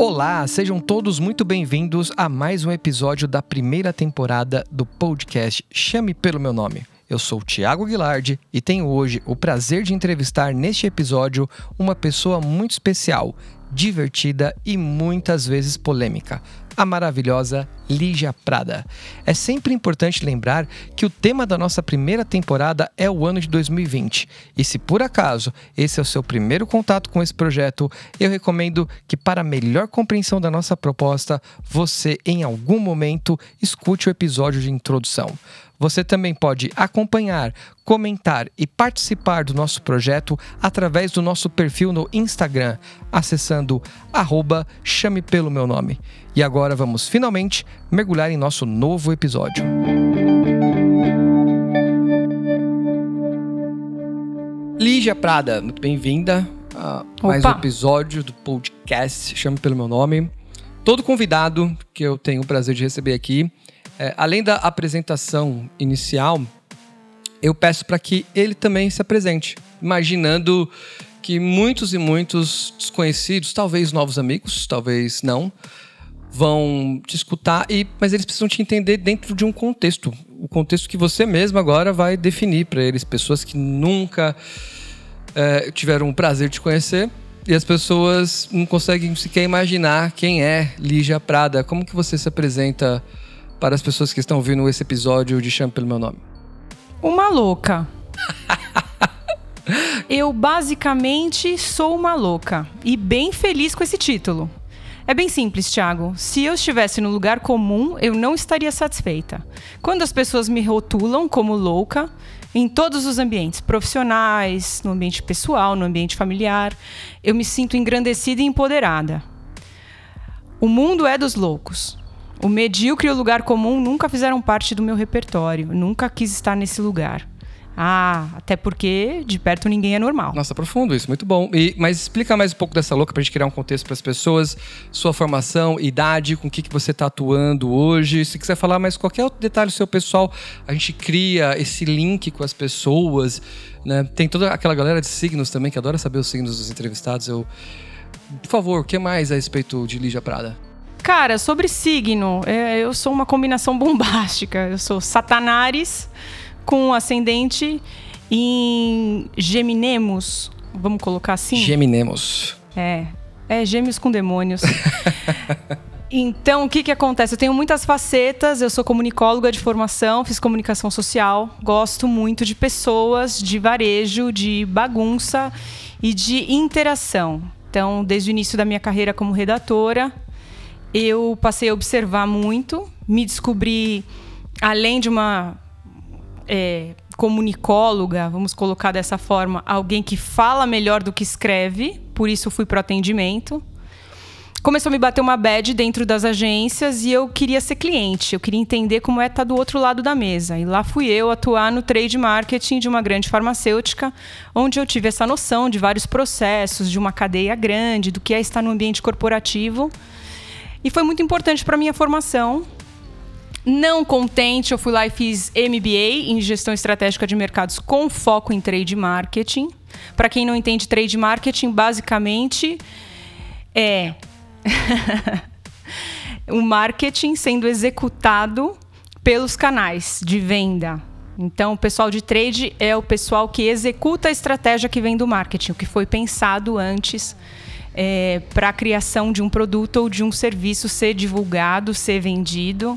Olá, sejam todos muito bem-vindos a mais um episódio da primeira temporada do podcast Chame pelo meu nome. Eu sou o Thiago Guilardi e tenho hoje o prazer de entrevistar neste episódio uma pessoa muito especial, divertida e muitas vezes polêmica, a maravilhosa Lígia Prada. É sempre importante lembrar que o tema da nossa primeira temporada é o ano de 2020. E se por acaso esse é o seu primeiro contato com esse projeto, eu recomendo que, para melhor compreensão da nossa proposta, você em algum momento escute o episódio de introdução. Você também pode acompanhar, comentar e participar do nosso projeto através do nosso perfil no Instagram, acessando arroba chame pelo meu nome. E agora vamos finalmente mergulhar em nosso novo episódio. Lígia Prada, muito bem-vinda a mais um episódio do podcast Chame pelo meu nome. Todo convidado que eu tenho o prazer de receber aqui é, além da apresentação inicial, eu peço para que ele também se apresente, imaginando que muitos e muitos desconhecidos, talvez novos amigos, talvez não, vão te escutar, e, mas eles precisam te entender dentro de um contexto. O contexto que você mesmo agora vai definir para eles, pessoas que nunca é, tiveram o prazer de conhecer. E as pessoas não conseguem sequer imaginar quem é Lígia Prada. Como que você se apresenta para as pessoas que estão ouvindo esse episódio de Chame pelo meu nome? Uma louca. eu basicamente sou uma louca e bem feliz com esse título. É bem simples, Thiago. Se eu estivesse no lugar comum, eu não estaria satisfeita. Quando as pessoas me rotulam como louca, em todos os ambientes, profissionais, no ambiente pessoal, no ambiente familiar, eu me sinto engrandecida e empoderada. O mundo é dos loucos. O medíocre e o lugar comum nunca fizeram parte do meu repertório. Nunca quis estar nesse lugar. Ah, até porque de perto ninguém é normal. Nossa, profundo isso, muito bom. E, mas explica mais um pouco dessa louca pra gente criar um contexto para as pessoas, sua formação, idade, com o que, que você está atuando hoje. Se quiser falar mais qualquer outro detalhe seu pessoal, a gente cria esse link com as pessoas. Né? Tem toda aquela galera de signos também que adora saber os signos dos entrevistados. Eu, por favor, o que mais a respeito de Lígia Prada? Cara, sobre signo, é, eu sou uma combinação bombástica. Eu sou Satanares com ascendente em Geminemos, vamos colocar assim? Geminemos. É, é gêmeos com demônios. Então, o que, que acontece? Eu tenho muitas facetas, eu sou comunicóloga de formação, fiz comunicação social, gosto muito de pessoas, de varejo, de bagunça e de interação. Então, desde o início da minha carreira como redatora, eu passei a observar muito, me descobri, além de uma é, comunicóloga, vamos colocar dessa forma, alguém que fala melhor do que escreve, por isso fui para atendimento. Começou a me bater uma bad dentro das agências e eu queria ser cliente, eu queria entender como é estar do outro lado da mesa. E lá fui eu atuar no trade marketing de uma grande farmacêutica, onde eu tive essa noção de vários processos, de uma cadeia grande, do que é estar no ambiente corporativo e foi muito importante para minha formação. Não contente, eu fui lá e fiz MBA em gestão estratégica de mercados com foco em trade marketing. Para quem não entende trade marketing, basicamente é o marketing sendo executado pelos canais de venda. Então, o pessoal de trade é o pessoal que executa a estratégia que vem do marketing, o que foi pensado antes é, para a criação de um produto ou de um serviço ser divulgado, ser vendido.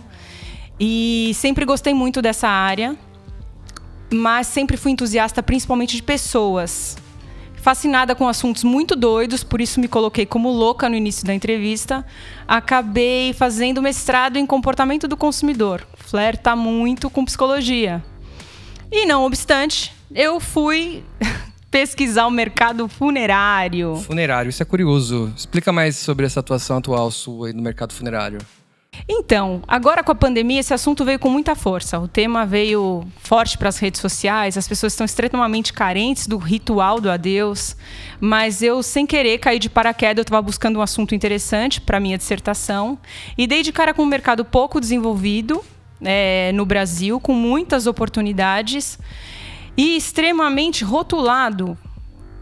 E sempre gostei muito dessa área, mas sempre fui entusiasta principalmente de pessoas. Fascinada com assuntos muito doidos, por isso me coloquei como louca no início da entrevista. Acabei fazendo mestrado em comportamento do consumidor. Flerta muito com psicologia. E não obstante, eu fui pesquisar o mercado funerário. Funerário, isso é curioso. Explica mais sobre essa atuação atual sua no mercado funerário. Então, agora com a pandemia, esse assunto veio com muita força. O tema veio forte para as redes sociais, as pessoas estão extremamente carentes do ritual do adeus. Mas eu, sem querer, caí de paraquedas, eu estava buscando um assunto interessante para minha dissertação. E dei de cara com um mercado pouco desenvolvido é, no Brasil, com muitas oportunidades e extremamente rotulado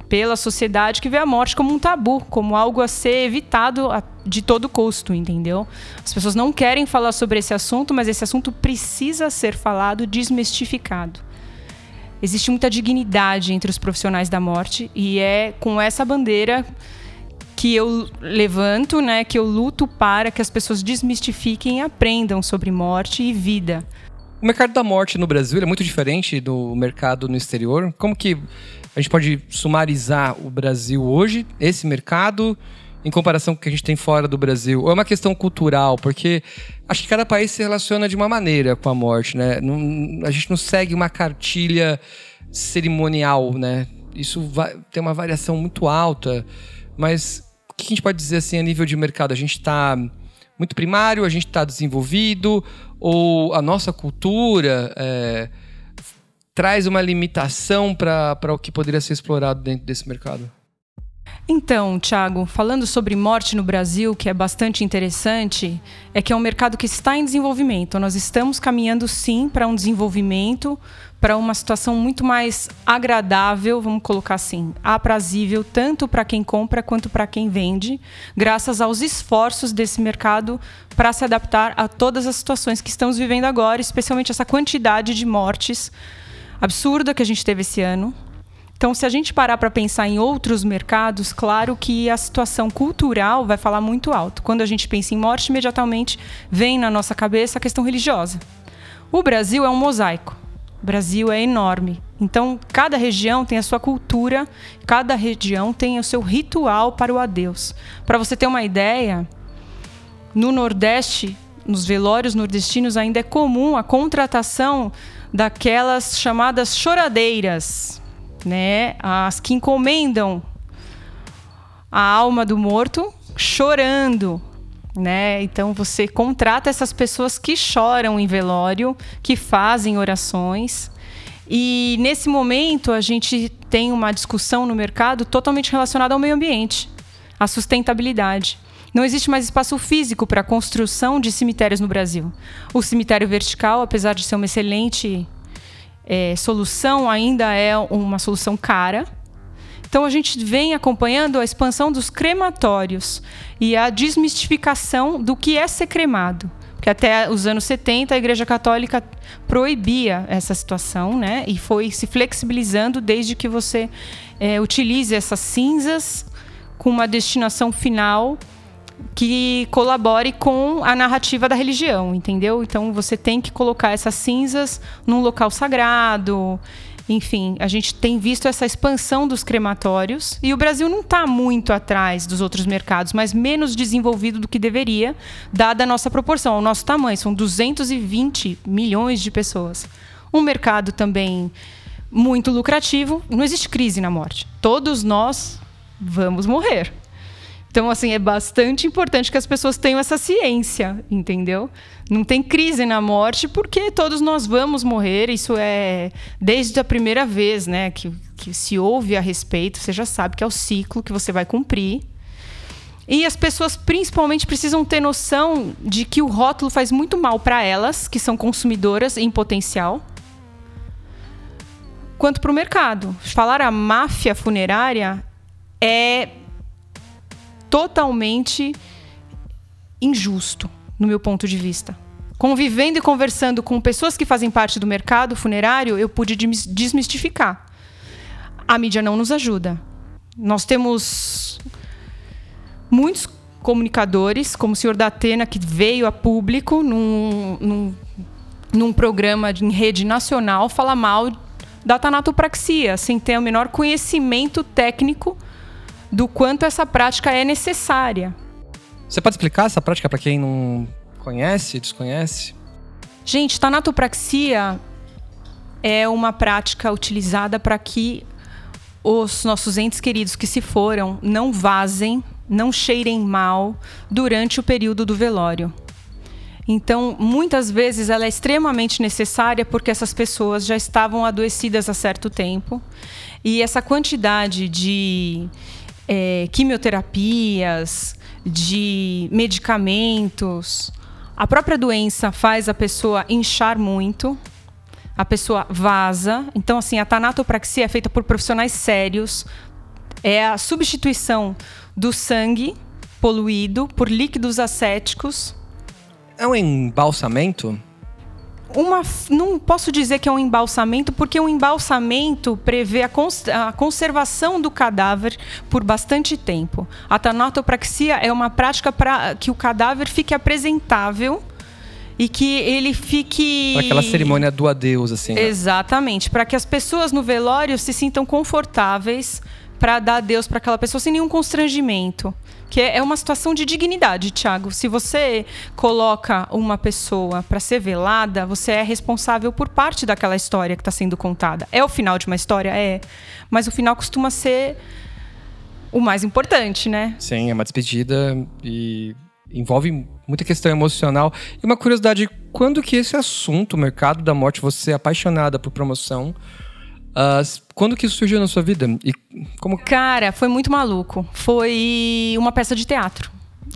pela sociedade que vê a morte como um tabu, como algo a ser evitado de todo custo, entendeu? As pessoas não querem falar sobre esse assunto, mas esse assunto precisa ser falado, desmistificado. Existe muita dignidade entre os profissionais da morte e é com essa bandeira que eu levanto, né, que eu luto para que as pessoas desmistifiquem e aprendam sobre morte e vida. O mercado da morte no Brasil é muito diferente do mercado no exterior. Como que a gente pode sumarizar o Brasil hoje, esse mercado, em comparação com o que a gente tem fora do Brasil? Ou é uma questão cultural? Porque acho que cada país se relaciona de uma maneira com a morte, né? Não, a gente não segue uma cartilha cerimonial, né? Isso vai, tem uma variação muito alta, mas o que a gente pode dizer assim a nível de mercado? A gente está muito primário, a gente está desenvolvido, ou a nossa cultura é, traz uma limitação para o que poderia ser explorado dentro desse mercado? Então, Thiago, falando sobre morte no Brasil, que é bastante interessante, é que é um mercado que está em desenvolvimento. Nós estamos caminhando sim para um desenvolvimento, para uma situação muito mais agradável, vamos colocar assim, aprazível, tanto para quem compra quanto para quem vende, graças aos esforços desse mercado para se adaptar a todas as situações que estamos vivendo agora, especialmente essa quantidade de mortes absurda que a gente teve esse ano. Então, se a gente parar para pensar em outros mercados, claro que a situação cultural vai falar muito alto. Quando a gente pensa em morte, imediatamente vem na nossa cabeça a questão religiosa. O Brasil é um mosaico. O Brasil é enorme. Então, cada região tem a sua cultura, cada região tem o seu ritual para o adeus. Para você ter uma ideia, no Nordeste, nos velórios nordestinos, ainda é comum a contratação daquelas chamadas choradeiras, né? As que encomendam a alma do morto chorando, né? Então você contrata essas pessoas que choram em velório, que fazem orações. E nesse momento a gente tem uma discussão no mercado totalmente relacionada ao meio ambiente, à sustentabilidade. Não existe mais espaço físico para a construção de cemitérios no Brasil. O cemitério vertical, apesar de ser uma excelente é, solução, ainda é uma solução cara então a gente vem acompanhando a expansão dos crematórios e a desmistificação do que é ser cremado. Porque até os anos 70 a Igreja Católica proibia essa situação, né? E foi se flexibilizando desde que você é, utilize essas cinzas com uma destinação final que colabore com a narrativa da religião, entendeu? Então você tem que colocar essas cinzas num local sagrado enfim, a gente tem visto essa expansão dos crematórios e o Brasil não está muito atrás dos outros mercados, mas menos desenvolvido do que deveria, dada a nossa proporção, o nosso tamanho. São 220 milhões de pessoas. Um mercado também muito lucrativo. Não existe crise na morte. Todos nós vamos morrer. Então, assim, é bastante importante que as pessoas tenham essa ciência, entendeu? Não tem crise na morte porque todos nós vamos morrer. Isso é desde a primeira vez, né, que, que se ouve a respeito. Você já sabe que é o ciclo que você vai cumprir. E as pessoas principalmente precisam ter noção de que o rótulo faz muito mal para elas, que são consumidoras em potencial, quanto para o mercado. Falar a máfia funerária é totalmente injusto, no meu ponto de vista. Convivendo e conversando com pessoas que fazem parte do mercado funerário, eu pude desmistificar. A mídia não nos ajuda. Nós temos muitos comunicadores, como o senhor da Atena, que veio a público num, num, num programa em rede nacional falar mal da tanatopraxia, sem ter o menor conhecimento técnico do quanto essa prática é necessária. Você pode explicar essa prática para quem não conhece, desconhece? Gente, tanatopraxia é uma prática utilizada para que os nossos entes queridos que se foram não vazem, não cheirem mal durante o período do velório. Então, muitas vezes ela é extremamente necessária porque essas pessoas já estavam adoecidas há certo tempo e essa quantidade de é, quimioterapias, de medicamentos. A própria doença faz a pessoa inchar muito, a pessoa vaza. Então, assim, a tanatopraxia é feita por profissionais sérios, É a substituição do sangue poluído por líquidos acéticos. É um embalsamento? Uma, não posso dizer que é um embalsamento, porque um embalsamento prevê a, cons, a conservação do cadáver por bastante tempo. A tanatopraxia é uma prática para que o cadáver fique apresentável e que ele fique. Aquela cerimônia do adeus, assim. Né? Exatamente. Para que as pessoas no velório se sintam confortáveis para dar adeus para aquela pessoa sem nenhum constrangimento. Que é uma situação de dignidade, Tiago. Se você coloca uma pessoa para ser velada, você é responsável por parte daquela história que está sendo contada. É o final de uma história? É. Mas o final costuma ser o mais importante, né? Sim, é uma despedida e envolve muita questão emocional. E uma curiosidade, quando que esse assunto, o mercado da morte, você é apaixonada por promoção, Uh, quando que isso surgiu na sua vida? E como... Cara, foi muito maluco. Foi uma peça de teatro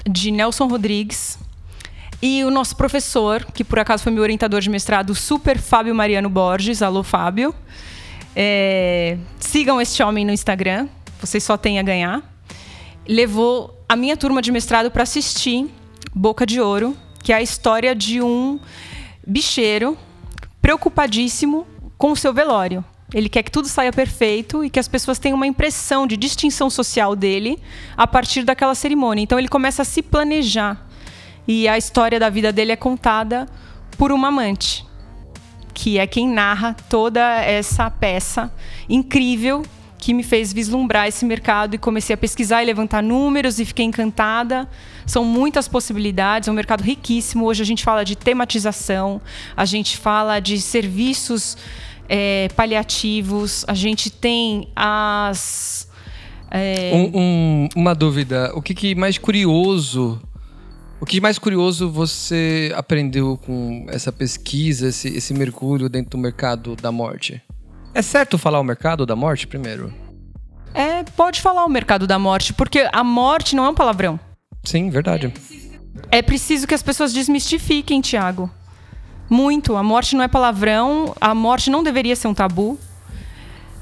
de Nelson Rodrigues. E o nosso professor, que por acaso foi meu orientador de mestrado, super Fábio Mariano Borges. Alô, Fábio. É, sigam este homem no Instagram. Vocês só têm a ganhar. Levou a minha turma de mestrado para assistir Boca de Ouro, que é a história de um bicheiro preocupadíssimo com o seu velório. Ele quer que tudo saia perfeito e que as pessoas tenham uma impressão de distinção social dele a partir daquela cerimônia. Então ele começa a se planejar. E a história da vida dele é contada por uma amante, que é quem narra toda essa peça incrível que me fez vislumbrar esse mercado e comecei a pesquisar e levantar números e fiquei encantada. São muitas possibilidades, é um mercado riquíssimo. Hoje a gente fala de tematização, a gente fala de serviços é, paliativos, a gente tem as. É... Um, um, uma dúvida: o que, que mais curioso. O que mais curioso você aprendeu com essa pesquisa, esse, esse mergulho dentro do mercado da morte? É certo falar o mercado da morte primeiro? É, pode falar o mercado da morte, porque a morte não é um palavrão. Sim, verdade. É preciso que as pessoas desmistifiquem, Tiago. Muito. A morte não é palavrão, a morte não deveria ser um tabu.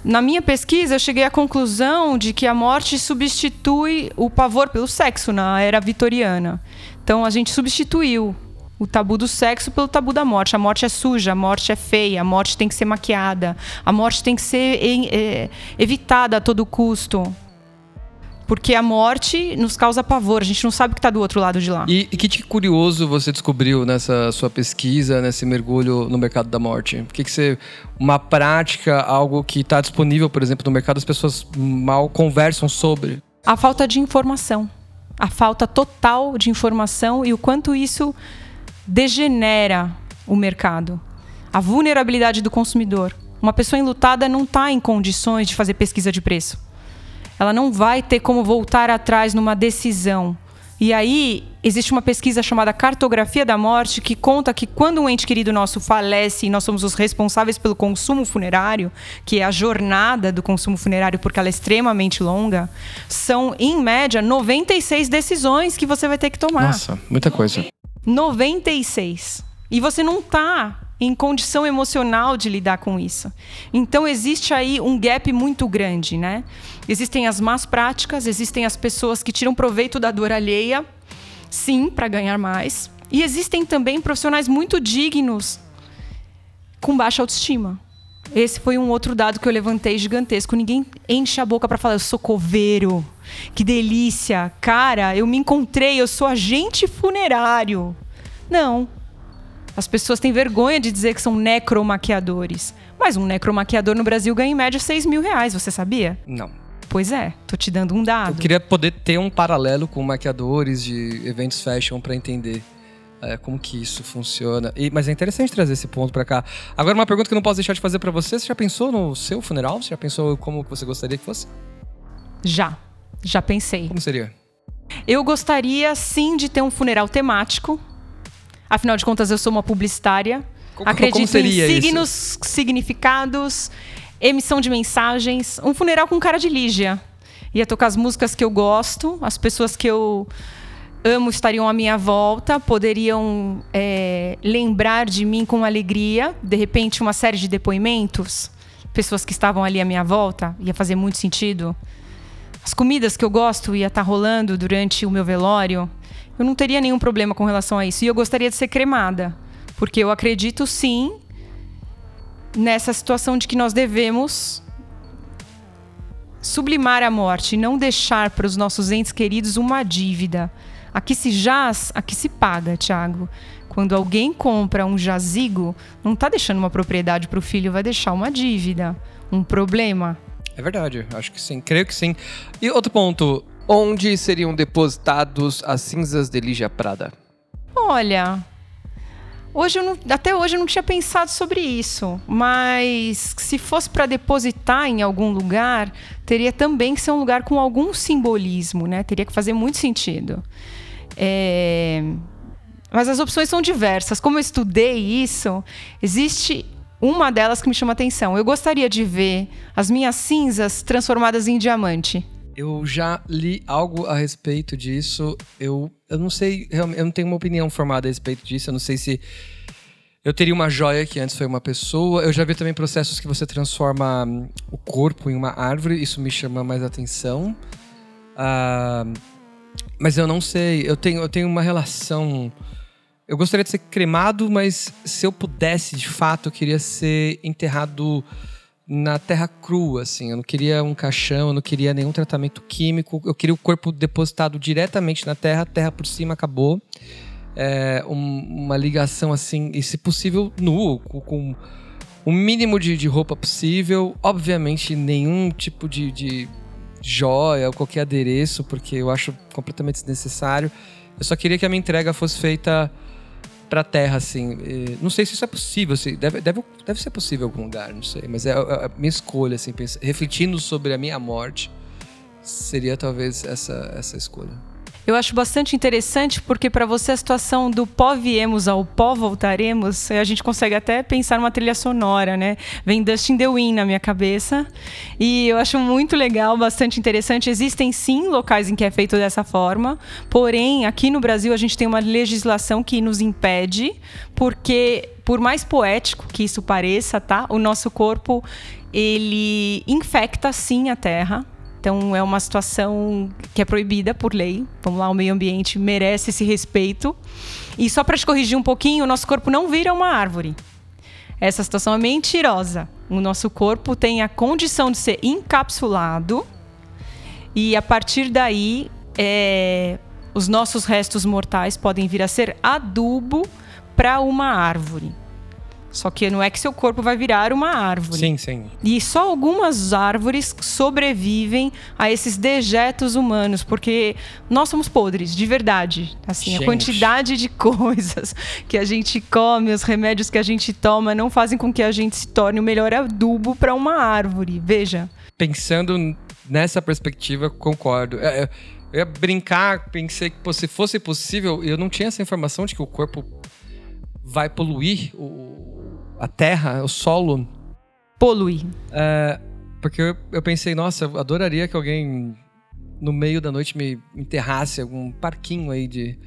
Na minha pesquisa, eu cheguei à conclusão de que a morte substitui o pavor pelo sexo na era vitoriana. Então, a gente substituiu o tabu do sexo pelo tabu da morte. A morte é suja, a morte é feia, a morte tem que ser maquiada, a morte tem que ser é, evitada a todo custo. Porque a morte nos causa pavor, a gente não sabe o que está do outro lado de lá. E, e que de curioso você descobriu nessa sua pesquisa, nesse mergulho no mercado da morte? O que, que você. Uma prática, algo que está disponível, por exemplo, no mercado, as pessoas mal conversam sobre? A falta de informação. A falta total de informação e o quanto isso degenera o mercado. A vulnerabilidade do consumidor. Uma pessoa enlutada não está em condições de fazer pesquisa de preço ela não vai ter como voltar atrás numa decisão. E aí, existe uma pesquisa chamada Cartografia da Morte que conta que quando um ente querido nosso falece e nós somos os responsáveis pelo consumo funerário, que é a jornada do consumo funerário porque ela é extremamente longa, são em média 96 decisões que você vai ter que tomar. Nossa, muita coisa. 96. E você não está em condição emocional de lidar com isso. Então existe aí um gap muito grande, né? Existem as más práticas, existem as pessoas que tiram proveito da dor alheia, sim, para ganhar mais. E existem também profissionais muito dignos com baixa autoestima. Esse foi um outro dado que eu levantei gigantesco. Ninguém enche a boca para falar, eu sou coveiro. Que delícia. Cara, eu me encontrei, eu sou agente funerário. Não, as pessoas têm vergonha de dizer que são necromaquiadores. Mas um necromaquiador no Brasil ganha em média 6 mil reais, você sabia? Não. Pois é, tô te dando um dado. Eu queria poder ter um paralelo com maquiadores de eventos fashion para entender é, como que isso funciona. E, mas é interessante trazer esse ponto para cá. Agora, uma pergunta que eu não posso deixar de fazer para você: você já pensou no seu funeral? Você já pensou como você gostaria que fosse? Já, já pensei. Como seria? Eu gostaria sim de ter um funeral temático Afinal de contas, eu sou uma publicitária. Como, Acredito como em signos, isso? significados, emissão de mensagens. Um funeral com cara de Lígia. Ia tocar as músicas que eu gosto, as pessoas que eu amo estariam à minha volta, poderiam é, lembrar de mim com alegria. De repente, uma série de depoimentos, pessoas que estavam ali à minha volta, ia fazer muito sentido. as comidas que eu gosto ia estar tá rolando durante o meu velório, eu não teria nenhum problema com relação a isso. E eu gostaria de ser cremada, porque eu acredito sim nessa situação de que nós devemos sublimar a morte, não deixar para os nossos entes queridos uma dívida. Aqui se jaz, aqui se paga, Tiago. Quando alguém compra um jazigo, não está deixando uma propriedade para o filho, vai deixar uma dívida, um problema. É verdade, acho que sim, creio que sim. E outro ponto, onde seriam depositados as cinzas de Lígia Prada? Olha, Hoje não, até hoje eu não tinha pensado sobre isso, mas se fosse para depositar em algum lugar, teria também que ser um lugar com algum simbolismo, né? Teria que fazer muito sentido. É... Mas as opções são diversas. Como eu estudei isso, existe uma delas que me chama atenção. Eu gostaria de ver as minhas cinzas transformadas em diamante. Eu já li algo a respeito disso. Eu, eu não sei, eu não tenho uma opinião formada a respeito disso. Eu não sei se eu teria uma joia que antes foi uma pessoa. Eu já vi também processos que você transforma hum, o corpo em uma árvore. Isso me chama mais atenção. Uh, mas eu não sei. Eu tenho, eu tenho uma relação. Eu gostaria de ser cremado, mas se eu pudesse, de fato, eu queria ser enterrado na terra crua, assim. Eu não queria um caixão, eu não queria nenhum tratamento químico. Eu queria o corpo depositado diretamente na terra, terra por cima, acabou. É, um, uma ligação assim, e se possível, nu, com, o mínimo de, de, roupa possível. Obviamente, nenhum tipo de, de joia ou qualquer adereço, porque eu acho completamente desnecessário. Eu só queria que a minha entrega fosse feita para a Terra, assim. não sei se isso é possível, assim, deve, deve, deve ser possível em algum lugar, não sei. Mas é, é a minha escolha, assim, refletindo sobre a minha morte, seria talvez essa, essa escolha. Eu acho bastante interessante porque para você a situação do pó viemos ao pó voltaremos, a gente consegue até pensar numa trilha sonora, né? Vem Dustin the Wind na minha cabeça. E eu acho muito legal, bastante interessante. Existem sim locais em que é feito dessa forma, porém aqui no Brasil a gente tem uma legislação que nos impede, porque por mais poético que isso pareça, tá? O nosso corpo ele infecta sim a terra então é uma situação que é proibida por lei. Vamos lá, o meio ambiente merece esse respeito. E só para te corrigir um pouquinho, o nosso corpo não vira uma árvore. Essa situação é mentirosa. O nosso corpo tem a condição de ser encapsulado e a partir daí é, os nossos restos mortais podem vir a ser adubo para uma árvore. Só que não é que seu corpo vai virar uma árvore. Sim, sim. E só algumas árvores sobrevivem a esses dejetos humanos, porque nós somos podres, de verdade. Assim, gente. a quantidade de coisas que a gente come, os remédios que a gente toma, não fazem com que a gente se torne o melhor adubo para uma árvore. Veja. Pensando nessa perspectiva, concordo. Eu ia brincar, pensei que se fosse possível, eu não tinha essa informação de que o corpo vai poluir o a terra, o solo. Polui. É, porque eu, eu pensei, nossa, eu adoraria que alguém no meio da noite me enterrasse algum parquinho aí de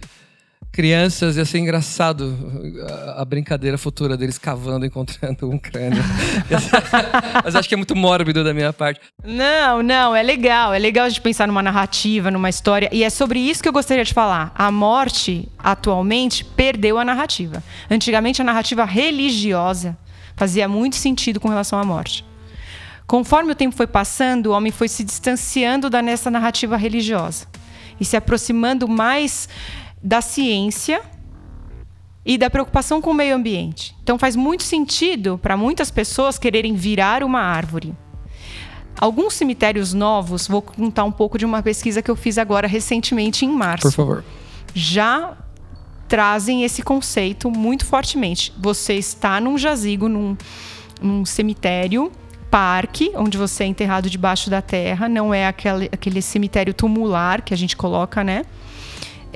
crianças, ia ser engraçado a, brincadeira futura deles cavando, encontrando um crânio. Mas acho que é muito mórbido da minha parte. Não, não, é legal. É legal de pensar numa narrativa, numa história. E é sobre isso que eu gostaria de falar. A morte, atualmente, perdeu a narrativa. Antigamente, a narrativa religiosa fazia muito sentido com relação à morte. Conforme o tempo foi passando, o homem foi se distanciando da nessa narrativa religiosa e se aproximando mais da ciência e da preocupação com o meio ambiente. Então faz muito sentido para muitas pessoas quererem virar uma árvore. Alguns cemitérios novos, vou contar um pouco de uma pesquisa que eu fiz agora recentemente em março. Por favor. Já trazem esse conceito muito fortemente. Você está num jazigo, num, num cemitério, parque, onde você é enterrado debaixo da terra, não é aquele, aquele cemitério tumular que a gente coloca, né?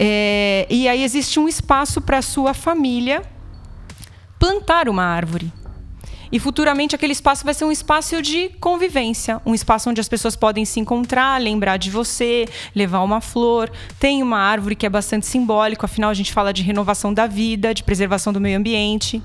É, e aí existe um espaço para a sua família plantar uma árvore. E futuramente aquele espaço vai ser um espaço de convivência, um espaço onde as pessoas podem se encontrar, lembrar de você, levar uma flor. Tem uma árvore que é bastante simbólico, afinal a gente fala de renovação da vida, de preservação do meio ambiente.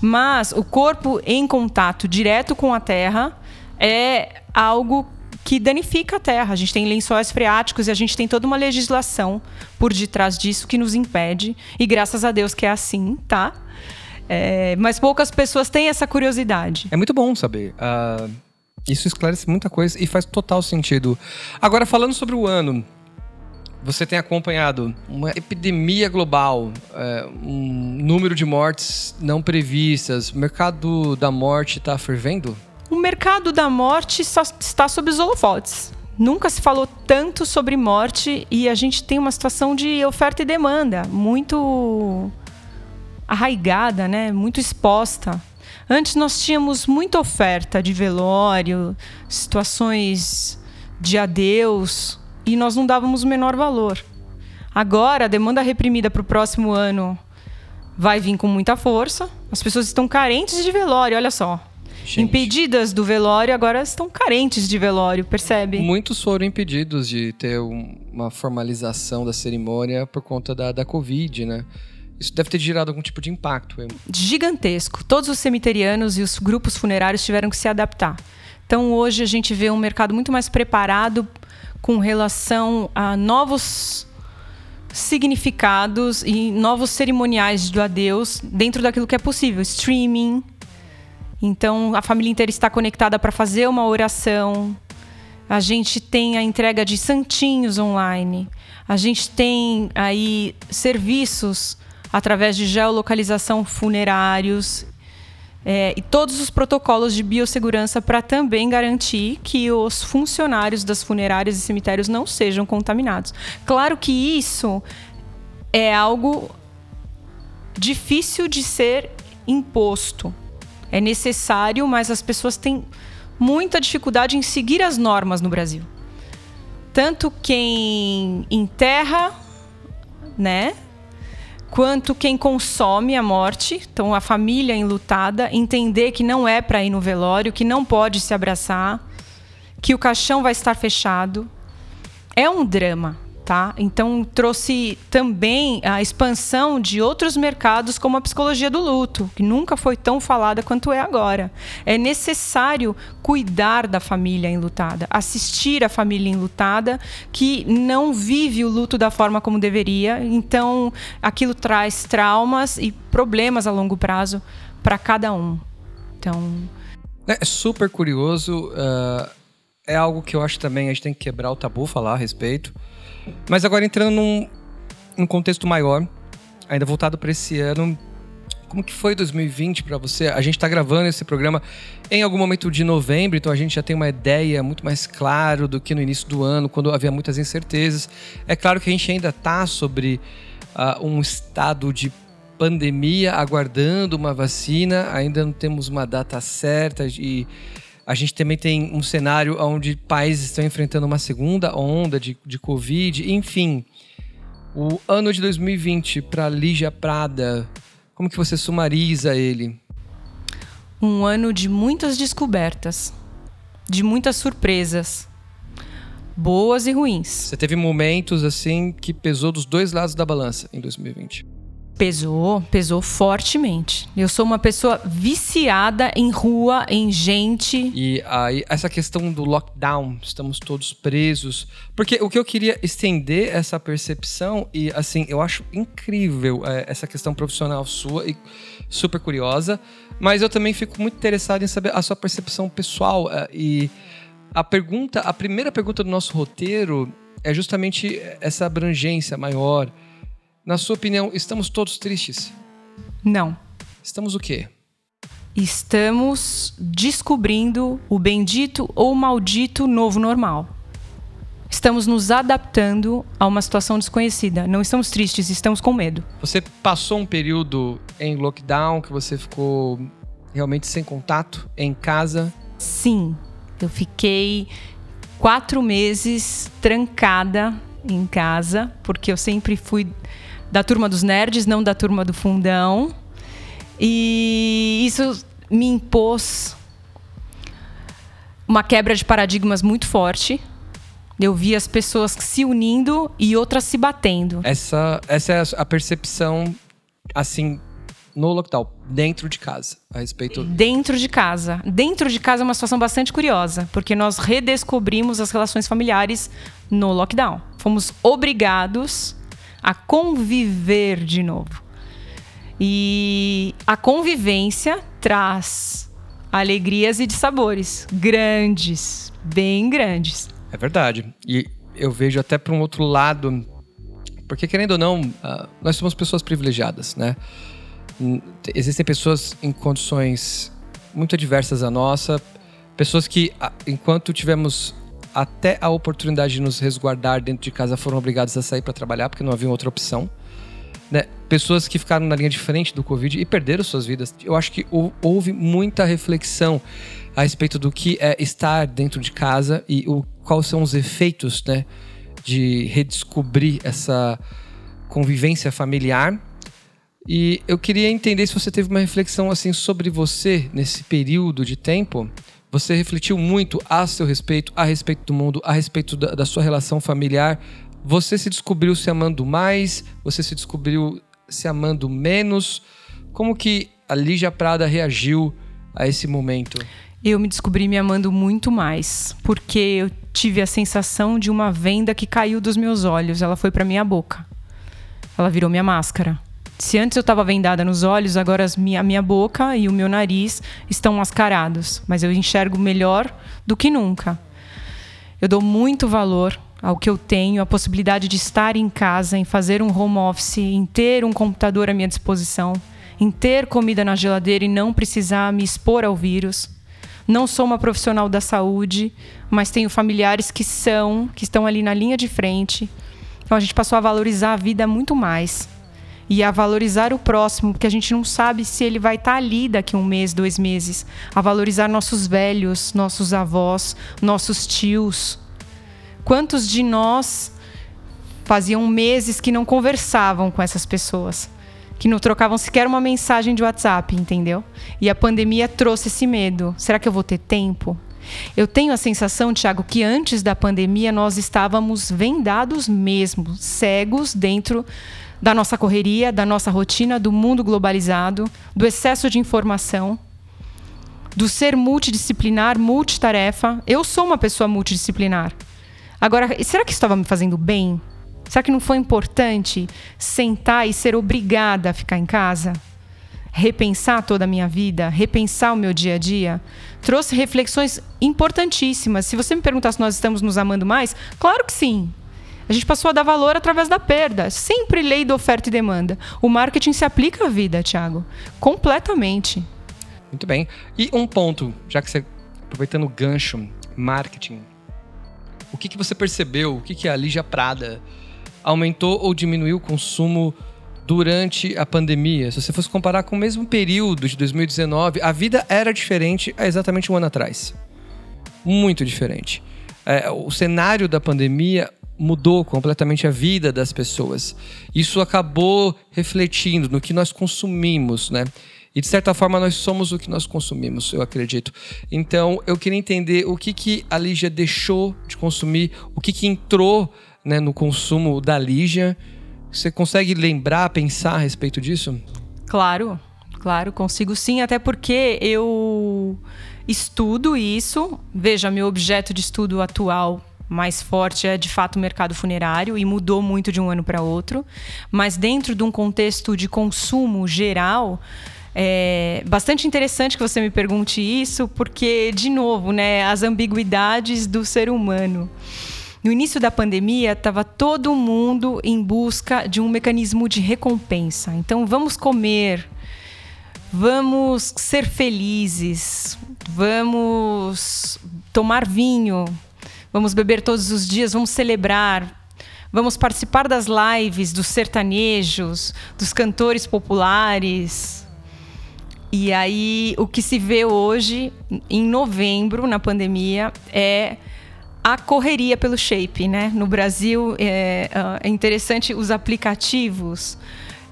Mas o corpo em contato direto com a terra é algo que danifica a terra. A gente tem lençóis freáticos e a gente tem toda uma legislação por detrás disso que nos impede. E graças a Deus que é assim, tá? É, mas poucas pessoas têm essa curiosidade. É muito bom saber. Uh, isso esclarece muita coisa e faz total sentido. Agora, falando sobre o ano, você tem acompanhado uma epidemia global, é, um número de mortes não previstas, o mercado da morte está fervendo? O mercado da morte está sob os holofotes. Nunca se falou tanto sobre morte e a gente tem uma situação de oferta e demanda muito arraigada, né? Muito exposta. Antes nós tínhamos muita oferta de velório, situações de adeus e nós não dávamos o menor valor. Agora a demanda reprimida para o próximo ano vai vir com muita força. As pessoas estão carentes de velório, olha só. Gente. Impedidas do velório, agora estão carentes de velório, percebe? Muitos foram impedidos de ter uma formalização da cerimônia por conta da, da Covid, né? Isso deve ter gerado algum tipo de impacto. Gigantesco. Todos os cemiterianos e os grupos funerários tiveram que se adaptar. Então, hoje a gente vê um mercado muito mais preparado com relação a novos significados e novos cerimoniais do adeus dentro daquilo que é possível. Streaming, então, a família inteira está conectada para fazer uma oração. A gente tem a entrega de santinhos online. A gente tem aí serviços através de geolocalização funerários é, e todos os protocolos de biossegurança para também garantir que os funcionários das funerárias e cemitérios não sejam contaminados. Claro que isso é algo difícil de ser imposto é necessário, mas as pessoas têm muita dificuldade em seguir as normas no Brasil. Tanto quem enterra, né? Quanto quem consome a morte, então a família enlutada, entender que não é para ir no velório, que não pode se abraçar, que o caixão vai estar fechado. É um drama tá? Então trouxe também a expansão de outros mercados como a psicologia do luto, que nunca foi tão falada quanto é agora. É necessário cuidar da família enlutada, assistir a família enlutada que não vive o luto da forma como deveria. Então aquilo traz traumas e problemas a longo prazo para cada um. Então é super curioso. Uh, é algo que eu acho também a gente tem que quebrar o tabu, falar a respeito. Mas agora entrando num, num contexto maior, ainda voltado para esse ano, como que foi 2020 para você? A gente está gravando esse programa em algum momento de novembro, então a gente já tem uma ideia muito mais clara do que no início do ano, quando havia muitas incertezas. É claro que a gente ainda está sobre uh, um estado de pandemia, aguardando uma vacina, ainda não temos uma data certa e a gente também tem um cenário onde países estão enfrentando uma segunda onda de, de Covid. Enfim, o ano de 2020 para Lígia Prada, como que você sumariza ele? Um ano de muitas descobertas, de muitas surpresas, boas e ruins. Você teve momentos assim que pesou dos dois lados da balança em 2020. Pesou, pesou fortemente. Eu sou uma pessoa viciada em rua, em gente. E aí, essa questão do lockdown, estamos todos presos. Porque o que eu queria estender essa percepção, e assim, eu acho incrível é, essa questão profissional sua e super curiosa, mas eu também fico muito interessado em saber a sua percepção pessoal. É, e a pergunta, a primeira pergunta do nosso roteiro é justamente essa abrangência maior na sua opinião, estamos todos tristes? Não. Estamos o quê? Estamos descobrindo o bendito ou maldito novo normal. Estamos nos adaptando a uma situação desconhecida. Não estamos tristes, estamos com medo. Você passou um período em lockdown que você ficou realmente sem contato, em casa? Sim. Eu fiquei quatro meses trancada em casa, porque eu sempre fui da turma dos nerds, não da turma do fundão. E isso me impôs uma quebra de paradigmas muito forte. Eu vi as pessoas se unindo e outras se batendo. Essa, essa é a percepção, assim, no lockdown, dentro de casa, a respeito. Dentro de casa. Dentro de casa é uma situação bastante curiosa, porque nós redescobrimos as relações familiares no lockdown. Fomos obrigados a conviver de novo. E a convivência traz alegrias e de sabores grandes, bem grandes. É verdade. E eu vejo até para um outro lado, porque querendo ou não, uh, nós somos pessoas privilegiadas, né? Existem pessoas em condições muito adversas à nossa, pessoas que, enquanto tivemos até a oportunidade de nos resguardar dentro de casa, foram obrigadas a sair para trabalhar porque não havia outra opção. Né? Pessoas que ficaram na linha de frente do Covid e perderam suas vidas. Eu acho que houve muita reflexão a respeito do que é estar dentro de casa e o, quais são os efeitos né, de redescobrir essa convivência familiar. E eu queria entender se você teve uma reflexão assim sobre você nesse período de tempo. Você refletiu muito a seu respeito, a respeito do mundo, a respeito da, da sua relação familiar. Você se descobriu se amando mais? Você se descobriu se amando menos? Como que a Lígia Prada reagiu a esse momento? Eu me descobri me amando muito mais, porque eu tive a sensação de uma venda que caiu dos meus olhos, ela foi para minha boca. Ela virou minha máscara. Se antes eu estava vendada nos olhos, agora minha, a minha boca e o meu nariz estão mascarados. Mas eu enxergo melhor do que nunca. Eu dou muito valor ao que eu tenho, a possibilidade de estar em casa, em fazer um home office, em ter um computador à minha disposição, em ter comida na geladeira e não precisar me expor ao vírus. Não sou uma profissional da saúde, mas tenho familiares que são, que estão ali na linha de frente. Então a gente passou a valorizar a vida muito mais e a valorizar o próximo, porque a gente não sabe se ele vai estar tá ali daqui um mês, dois meses. A valorizar nossos velhos, nossos avós, nossos tios. Quantos de nós faziam meses que não conversavam com essas pessoas? Que não trocavam sequer uma mensagem de WhatsApp, entendeu? E a pandemia trouxe esse medo. Será que eu vou ter tempo? Eu tenho a sensação, Tiago, que antes da pandemia nós estávamos vendados mesmo, cegos dentro da nossa correria, da nossa rotina, do mundo globalizado, do excesso de informação, do ser multidisciplinar, multitarefa. Eu sou uma pessoa multidisciplinar. Agora, será que isso estava me fazendo bem? Será que não foi importante sentar e ser obrigada a ficar em casa? Repensar toda a minha vida, repensar o meu dia a dia? Trouxe reflexões importantíssimas. Se você me perguntar se nós estamos nos amando mais, claro que sim. A gente passou a dar valor através da perda. Sempre lei da oferta e demanda. O marketing se aplica à vida, Thiago. Completamente. Muito bem. E um ponto, já que você, aproveitando o gancho, marketing. O que, que você percebeu? O que, que a Lígia Prada aumentou ou diminuiu o consumo durante a pandemia? Se você fosse comparar com o mesmo período de 2019, a vida era diferente há exatamente um ano atrás. Muito diferente. É, o cenário da pandemia mudou completamente a vida das pessoas. Isso acabou refletindo no que nós consumimos, né? E de certa forma nós somos o que nós consumimos, eu acredito. Então eu queria entender o que, que a Lígia deixou de consumir, o que, que entrou né, no consumo da Lígia. Você consegue lembrar, pensar a respeito disso? Claro, claro, consigo sim, até porque eu estudo isso. Veja, meu objeto de estudo atual mais forte é de fato o mercado funerário e mudou muito de um ano para outro. Mas dentro de um contexto de consumo geral, é bastante interessante que você me pergunte isso, porque, de novo, né, as ambiguidades do ser humano. No início da pandemia, estava todo mundo em busca de um mecanismo de recompensa. Então, vamos comer, vamos ser felizes, vamos tomar vinho, Vamos beber todos os dias, vamos celebrar. Vamos participar das lives dos sertanejos, dos cantores populares. E aí, o que se vê hoje, em novembro, na pandemia, é a correria pelo shape, né? No Brasil, é, é interessante os aplicativos,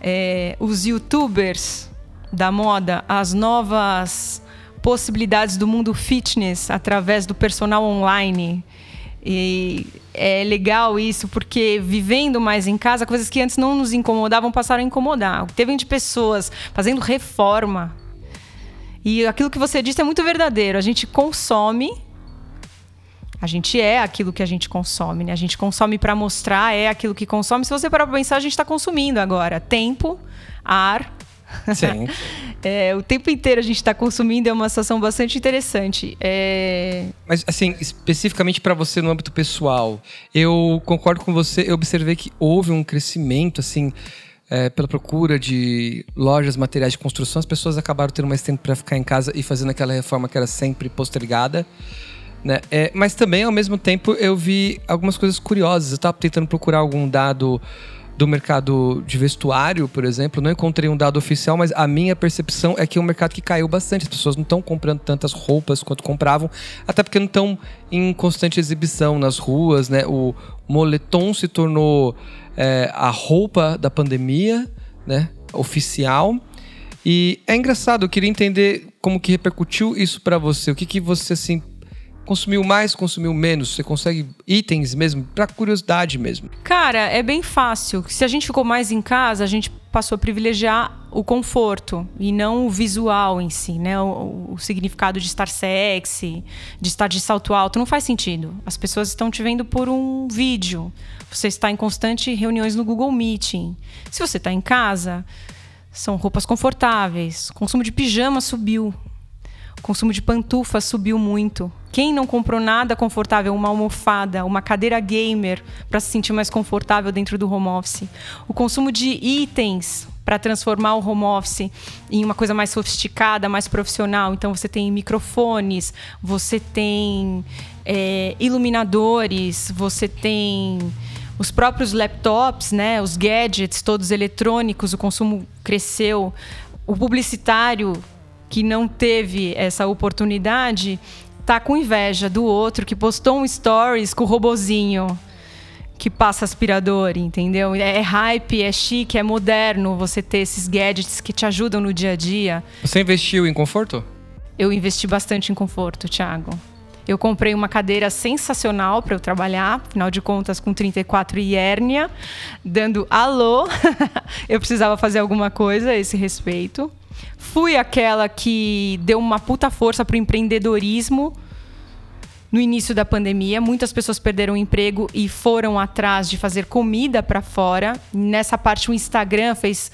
é, os youtubers da moda, as novas possibilidades do mundo fitness através do personal online E é legal isso, porque vivendo mais em casa, coisas que antes não nos incomodavam passaram a incomodar. Teve de pessoas fazendo reforma. E aquilo que você disse é muito verdadeiro. A gente consome a gente é aquilo que a gente consome, né? A gente consome para mostrar, é aquilo que consome. Se você parar para pensar, a gente está consumindo agora tempo, ar. Sim. é, o tempo inteiro a gente está consumindo é uma situação bastante interessante. É... Mas, assim, especificamente para você no âmbito pessoal, eu concordo com você. Eu observei que houve um crescimento, assim, é, pela procura de lojas, materiais de construção. As pessoas acabaram tendo mais tempo para ficar em casa e fazendo aquela reforma que era sempre postergada. Né? É, mas também, ao mesmo tempo, eu vi algumas coisas curiosas. Eu estava tentando procurar algum dado do mercado de vestuário, por exemplo. Não encontrei um dado oficial, mas a minha percepção é que é um mercado que caiu bastante. As pessoas não estão comprando tantas roupas quanto compravam, até porque não estão em constante exibição nas ruas. Né? O moletom se tornou é, a roupa da pandemia, né? oficial. E é engraçado, eu queria entender como que repercutiu isso para você. O que, que você assim consumiu mais, consumiu menos? Você consegue itens mesmo, para curiosidade mesmo? Cara, é bem fácil. Se a gente ficou mais em casa, a gente passou a privilegiar o conforto e não o visual em si, né? O, o, significado de estar sexy, de estar de salto alto, não faz sentido. As pessoas estão te vendo por um vídeo. Você está em constante reuniões no Google Meeting. Se você está em casa, são roupas confortáveis. O consumo de pijama subiu. O consumo de pantufa subiu muito. Quem não comprou nada confortável, uma almofada, uma cadeira gamer para se sentir mais confortável dentro do home office? O consumo de itens para transformar o home office em uma coisa mais sofisticada, mais profissional. Então você tem microfones, você tem é, iluminadores, você tem os próprios laptops, né, os gadgets todos eletrônicos, o consumo cresceu. O publicitário que não teve essa oportunidade tá com inveja do outro que postou um stories com o robozinho que passa aspirador, entendeu? É, é hype, é chique, é moderno você ter esses gadgets que te ajudam no dia a dia. Você investiu em conforto? Eu investi bastante em conforto, Thiago. Eu comprei uma cadeira sensacional para eu trabalhar, afinal de contas, com 34 e hérnia, dando alô. eu precisava fazer alguma coisa a esse respeito. Fui aquela que deu uma puta força pro empreendedorismo no início da pandemia. Muitas pessoas perderam o emprego e foram atrás de fazer comida para fora. Nessa parte, o Instagram fez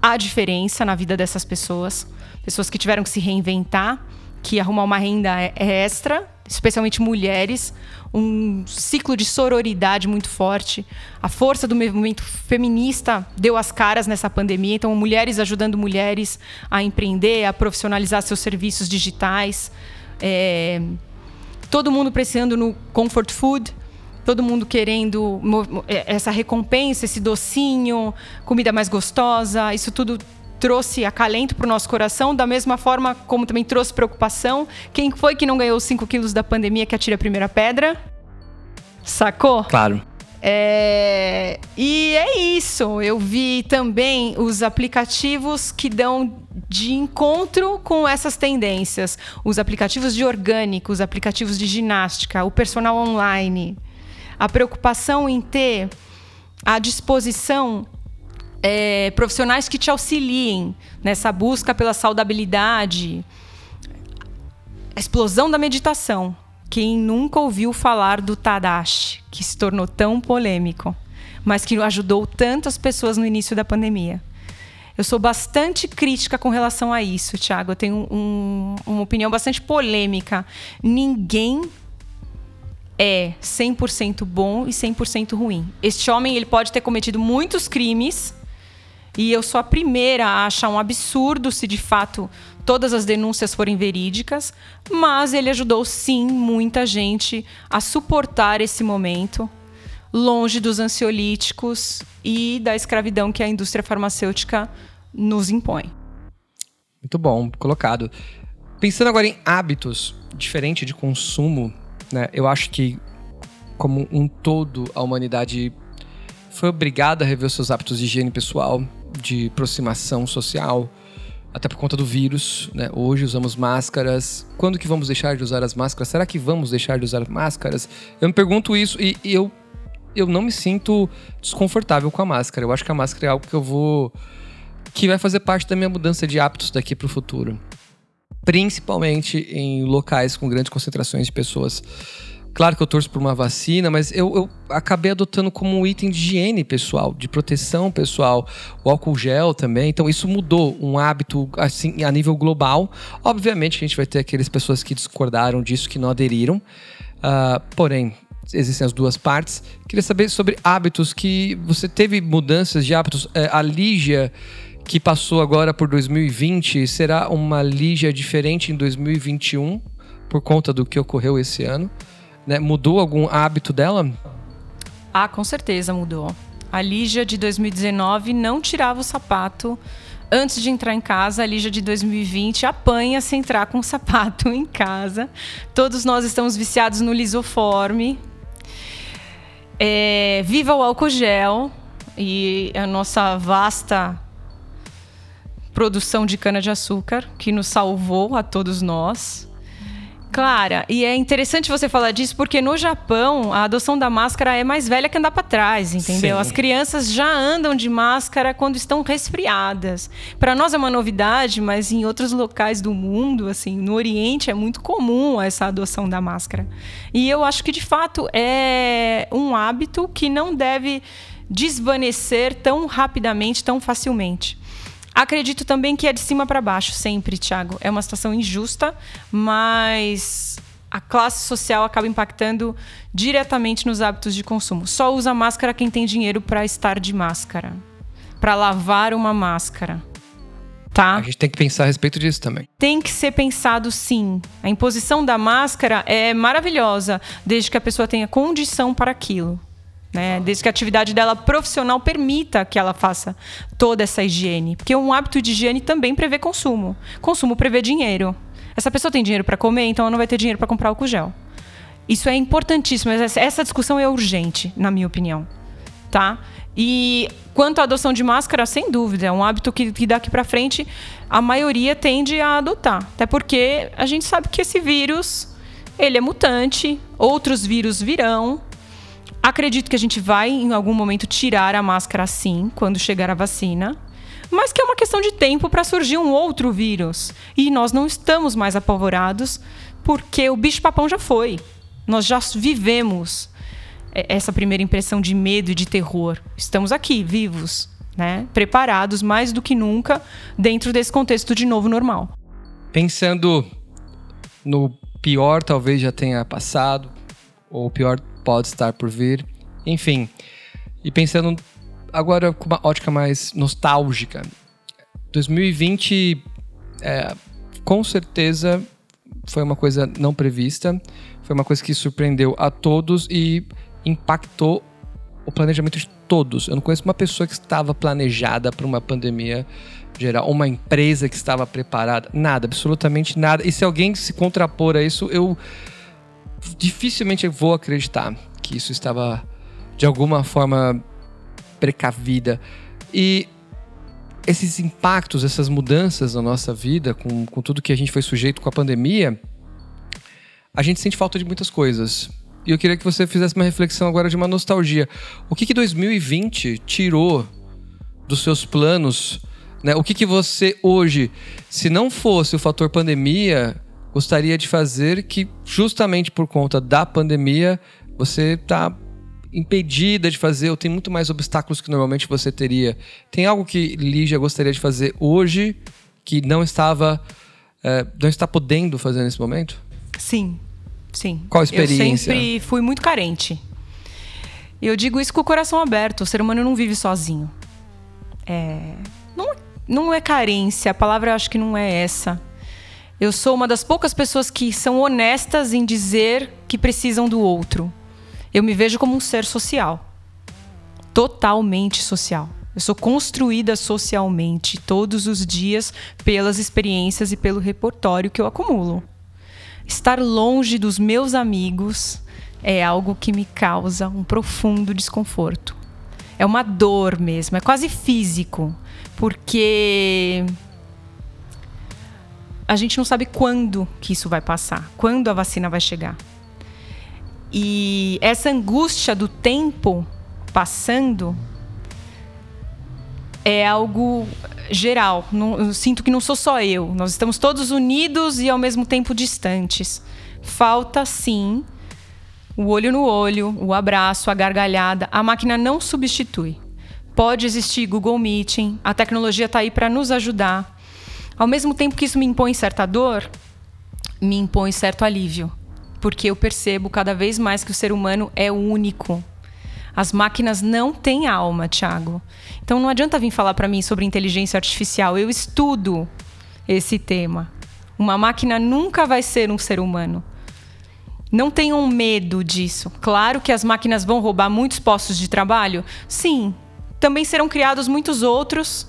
a diferença na vida dessas pessoas. Pessoas que tiveram que se reinventar, que arrumar uma renda extra especialmente mulheres, um ciclo de sororidade muito forte. A força do movimento feminista deu as caras nessa pandemia, então mulheres ajudando mulheres a empreender, a profissionalizar seus serviços digitais. É, todo mundo precisando no comfort food, todo mundo querendo é, essa recompensa, esse docinho, comida mais gostosa, isso tudo trouxe acalento para o nosso coração, da mesma forma como também trouxe preocupação. Quem foi que não ganhou os 5 quilos da pandemia que atira a primeira pedra? Sacou? Claro. É... E é isso. Eu vi também os aplicativos que dão de encontro com essas tendências. Os aplicativos de orgânico, os aplicativos de ginástica, o personal online. A preocupação em ter à disposição é, profissionais que te auxiliem nessa busca pela saudabilidade. A explosão da meditação. Quem nunca ouviu falar do Tadashi, que se tornou tão polêmico, mas que ajudou tantas pessoas no início da pandemia? Eu sou bastante crítica com relação a isso, Thiago. Eu tenho um, uma opinião bastante polêmica. Ninguém é 100% bom e 100% ruim. Este homem ele pode ter cometido muitos crimes e eu sou a primeira a achar um absurdo se de fato todas as denúncias forem verídicas, mas ele ajudou sim muita gente a suportar esse momento longe dos ansiolíticos e da escravidão que a indústria farmacêutica nos impõe. Muito bom, colocado. Pensando agora em hábitos diferente de consumo, né? Eu acho que como um todo a humanidade foi obrigada a rever os seus hábitos de higiene pessoal, de aproximação social. até por conta do vírus, né? Hoje usamos máscaras. Quando que vamos deixar de usar as máscaras? Será que vamos deixar de usar máscaras? Eu me pergunto isso e, e eu, eu não me sinto desconfortável com a máscara. Eu acho que a máscara é algo que eu vou. que vai fazer parte da minha mudança de hábitos daqui para o futuro. Principalmente em locais com grandes concentrações de pessoas. Claro que eu torço por uma vacina, mas eu, eu, acabei adotando como um item de higiene pessoal, de proteção pessoal, o álcool gel também. Então isso mudou um hábito assim a nível global. Obviamente a gente vai ter aquelas pessoas que discordaram disso, que não aderiram. Uh, porém, existem as duas partes. Queria saber sobre hábitos que você teve mudanças de hábitos. É, a Lígia que passou agora por 2020 será uma Lígia diferente em 2021 por conta do que ocorreu esse ano? Né? Mudou algum hábito dela? Ah, com certeza mudou. A Lígia de 2019 não tirava o sapato antes de entrar em casa. A Lígia de 2020 apanha se entrar com o sapato em casa. Todos nós estamos viciados no lisoforme. É, viva o álcool gel e a nossa vasta produção de cana-de-açúcar que nos salvou a todos nós. Clara, e é interessante você falar disso porque no Japão a adoção da máscara é mais velha que andar para trás, entendeu? Sim. As crianças já andam de máscara quando estão resfriadas. Para nós é uma novidade, mas em outros locais do mundo, assim, no Oriente é muito comum essa adoção da máscara. E eu acho que de fato é um hábito que não deve desvanecer tão rapidamente, tão facilmente. Acredito também que é de cima para baixo, sempre, Thiago. É uma situação injusta, mas a classe social acaba impactando diretamente nos hábitos de consumo. Só usa máscara quem tem dinheiro para estar de máscara, para lavar uma máscara. Tá? A gente tem que pensar a respeito disso também. Tem que ser pensado sim. A imposição da máscara é maravilhosa, desde que a pessoa tenha condição para aquilo. Né? Desde que a atividade dela profissional permita que ela faça toda essa higiene. Porque um hábito de higiene também prevê consumo. Consumo prevê dinheiro. Essa pessoa tem dinheiro para comer, então ela não vai ter dinheiro para comprar álcool gel. Isso é importantíssimo. Essa discussão é urgente, na minha opinião. Tá? E quanto à adoção de máscara, sem dúvida, é um hábito que, que daqui para frente a maioria tende a adotar. Até porque a gente sabe que esse vírus ele é mutante, outros vírus virão, Acredito que a gente vai, em algum momento, tirar a máscara sim, quando chegar a vacina. Mas que é uma questão de tempo para surgir um outro vírus. E nós não estamos mais apavorados, porque o bicho-papão já foi. Nós já vivemos essa primeira impressão de medo e de terror. Estamos aqui, vivos, né? preparados mais do que nunca dentro desse contexto de novo normal. Pensando no pior, talvez já tenha passado, ou pior pode estar por vir. Enfim, e pensando agora com uma ótica mais nostálgica, 2020 é, com certeza foi uma coisa não prevista, foi uma coisa que surpreendeu a todos e impactou o planejamento de todos. Eu não conheço uma pessoa que estava planejada para uma pandemia geral, uma empresa que estava preparada, nada, absolutamente nada. E se alguém se contrapor a isso, eu dificilmente vou acreditar que isso estava de alguma forma precavida. E esses impactos, essas mudanças na nossa vida, com, com tudo que a gente foi sujeito com a pandemia, a gente sente falta de muitas coisas. E eu queria que você fizesse uma reflexão agora de uma nostalgia. O que, que 2020 tirou dos seus planos? Né? O que, que você hoje, se não fosse o fator pandemia, gostaria de fazer que, justamente por conta da pandemia, você está impedida de fazer, ou tem muito mais obstáculos que normalmente você teria. Tem algo que Lígia gostaria de fazer hoje que não estava, é, não está podendo fazer nesse momento? Sim, sim. Qual a experiência? Eu sempre fui muito carente. Eu digo isso com o coração aberto. O ser humano não vive sozinho. É, não, não é carência. A palavra eu acho que não é essa. Eu sou uma das poucas pessoas que são honestas em dizer que precisam do outro. Eu me vejo como um ser social. Totalmente social. Eu sou construída socialmente todos os dias pelas experiências e pelo repertório que eu acumulo. Estar longe dos meus amigos é algo que me causa um profundo desconforto. É uma dor mesmo, é quase físico, porque a gente não sabe quando que isso vai passar, quando a vacina vai chegar. E essa angústia do tempo passando é algo geral. Não, eu sinto que não sou só eu. Nós estamos todos unidos e ao mesmo tempo distantes. Falta sim o olho no olho, o abraço, a gargalhada. A máquina não substitui. Pode existir Google Meeting, a tecnologia está aí para nos ajudar. Ao mesmo tempo que isso me impõe certa dor, me impõe certo alívio, porque eu percebo cada vez mais que o ser humano é único. As máquinas não têm alma, Thiago. Então não adianta vir falar para mim sobre inteligência artificial. Eu estudo esse tema. Uma máquina nunca vai ser um ser humano. Não tenham medo disso. Claro que as máquinas vão roubar muitos postos de trabalho? Sim. Também serão criados muitos outros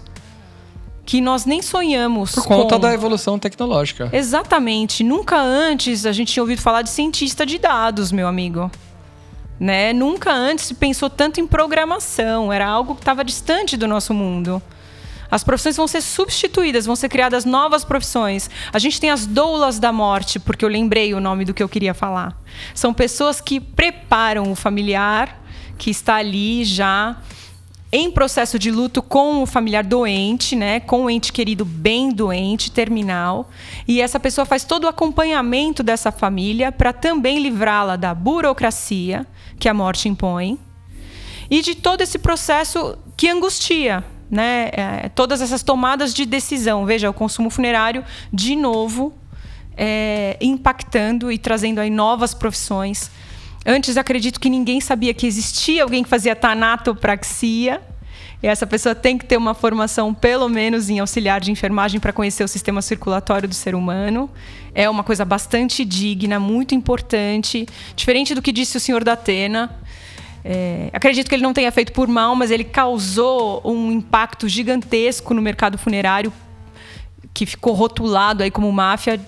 que nós nem sonhamos. Por conta com... da evolução tecnológica. Exatamente. Nunca antes a gente tinha ouvido falar de cientista de dados, meu amigo. Né? Nunca antes se pensou tanto em programação. Era algo que estava distante do nosso mundo. As profissões vão ser substituídas, vão ser criadas novas profissões. A gente tem as doulas da morte, porque eu lembrei o nome do que eu queria falar. São pessoas que preparam o familiar que está ali já em processo de luto com o familiar doente, né, com o ente querido bem doente, terminal, e essa pessoa faz todo o acompanhamento dessa família para também livrá-la da burocracia que a morte impõe e de todo esse processo que angustia, né? É, todas essas tomadas de decisão. Veja, o consumo funerário, de novo, é, impactando e trazendo aí novas profissões. Antes, acredito que ninguém sabia que existia alguém que fazia tanatopraxia. E essa pessoa tem que ter uma formação, pelo menos, em auxiliar de enfermagem para conhecer o sistema circulatório do ser humano. É uma coisa bastante digna, muito importante. Diferente do que disse o senhor da Atena, é, acredito que ele não tenha feito por mal, mas ele causou um impacto gigantesco no mercado funerário, que ficou rotulado aí como máfia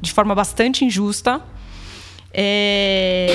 de forma bastante injusta. É,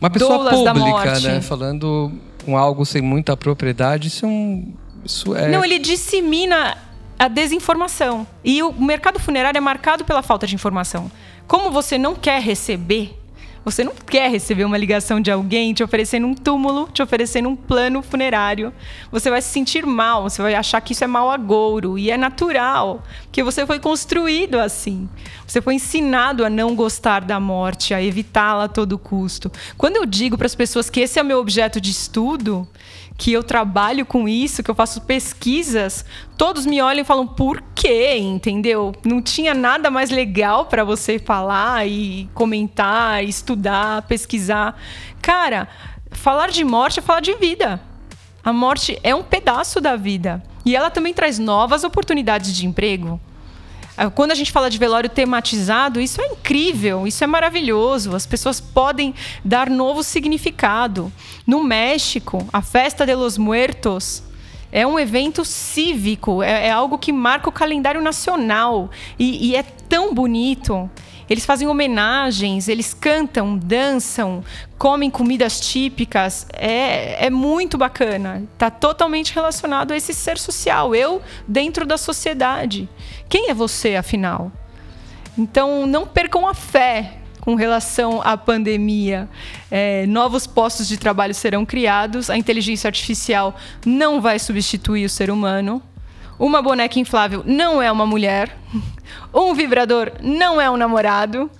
Uma pessoa pública, né? Falando com algo sem muita propriedade, isso é um. Isso é... Não, ele dissemina a desinformação. E o mercado funerário é marcado pela falta de informação. Como você não quer receber você não quer receber uma ligação de alguém te oferecendo um túmulo, te oferecendo um plano funerário. Você vai se sentir mal, você vai achar que isso é mal agouro. E é natural, porque você foi construído assim. Você foi ensinado a não gostar da morte, a evitá-la a todo custo. Quando eu digo para as pessoas que esse é o meu objeto de estudo, que eu trabalho com isso, que eu faço pesquisas, todos me olham e falam por quê, entendeu? Não tinha nada mais legal para você falar e comentar, estudar, pesquisar. Cara, falar de morte é falar de vida. A morte é um pedaço da vida. E ela também traz novas oportunidades de emprego. Ah, quando a gente fala de velório tematizado, isso é incrível, isso é maravilhoso. As pessoas podem dar novo significado. No México, a Festa de los Muertos é um evento cívico, é, é algo que marca o calendário nacional e, e é tão bonito. Eles fazem homenagens, eles cantam, dançam, comem comidas típicas. É, é muito bacana. Está totalmente relacionado a esse ser social. Eu dentro da sociedade. Quem é você, afinal? Então, não percam a fé com relação à pandemia. É, novos postos de trabalho serão criados, a inteligência artificial não vai substituir o ser humano. Uma boneca inflável não é uma mulher. Um vibrador não é um namorado.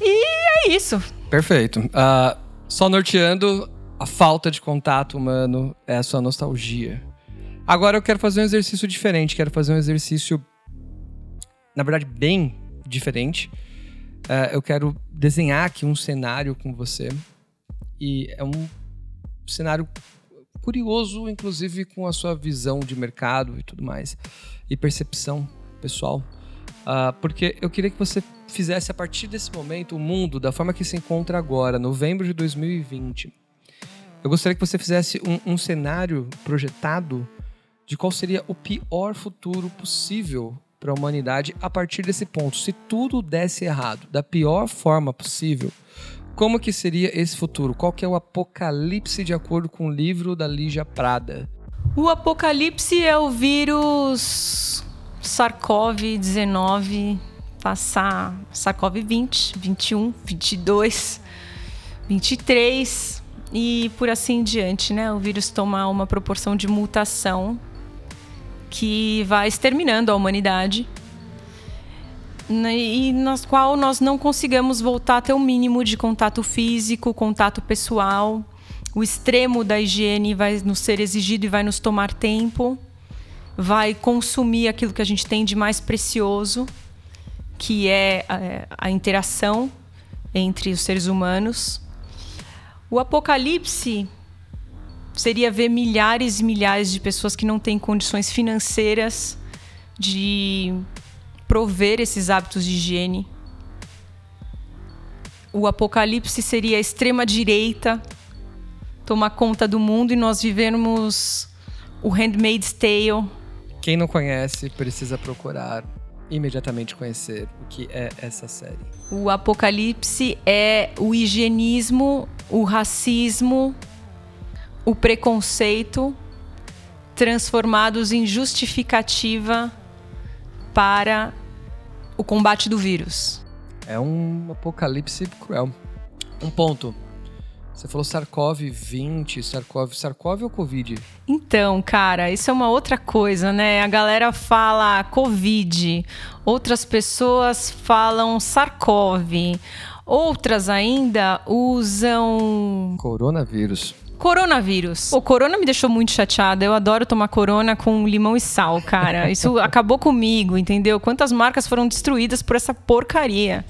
E é isso. Perfeito. Uh, só norteando, a falta de contato humano é a sua nostalgia. Agora eu quero fazer um exercício diferente. Quero fazer um exercício, na verdade, bem diferente. Uh, eu quero desenhar aqui um cenário com você. E é um cenário curioso, inclusive com a sua visão de mercado e tudo mais, e percepção pessoal. Uh, porque eu queria que você fizesse a partir desse momento o mundo da forma que se encontra agora, novembro de 2020. Eu gostaria que você fizesse um, um cenário projetado de qual seria o pior futuro possível para a humanidade a partir desse ponto. Se tudo desse errado, da pior forma possível, como que seria esse futuro? Qual que é o apocalipse de acordo com o livro da Lígia Prada? O apocalipse é o vírus SARS-CoV-19 passar SARS-CoV-20, 21, 22, 23 e por assim em diante, né? O vírus toma uma proporção de mutação que vai exterminando a humanidade né, e nas qual nós não consigamos voltar a ter o mínimo de contato físico, contato pessoal. O extremo da higiene vai nos ser exigido e vai nos tomar tempo, vai consumir aquilo que a gente tem de mais precioso, que é a, é, a interação entre os seres humanos. O apocalipse seria ver milhares e milhares de pessoas que não têm condições financeiras de prover esses hábitos de higiene. O apocalipse seria a extrema direita tomar conta do mundo e nós vivermos o Handmaid's Tale. Quem não conhece precisa procurar imediatamente conhecer o que é essa série. O apocalipse é o higienismo, o racismo, o preconceito transformados em justificativa para o combate do vírus. É um apocalipse cruel. Um ponto. Você falou SARS-CoV-20, SARS-CoV, SARS-CoV ou Covid? Então, cara, isso é uma outra coisa, né? A galera fala Covid, outras pessoas falam SARS-CoV, outras ainda usam coronavírus. Coronavírus. O corona me deixou muito chateada. Eu adoro tomar corona com limão e sal, cara. Isso acabou comigo, entendeu? Quantas marcas foram destruídas por essa porcaria?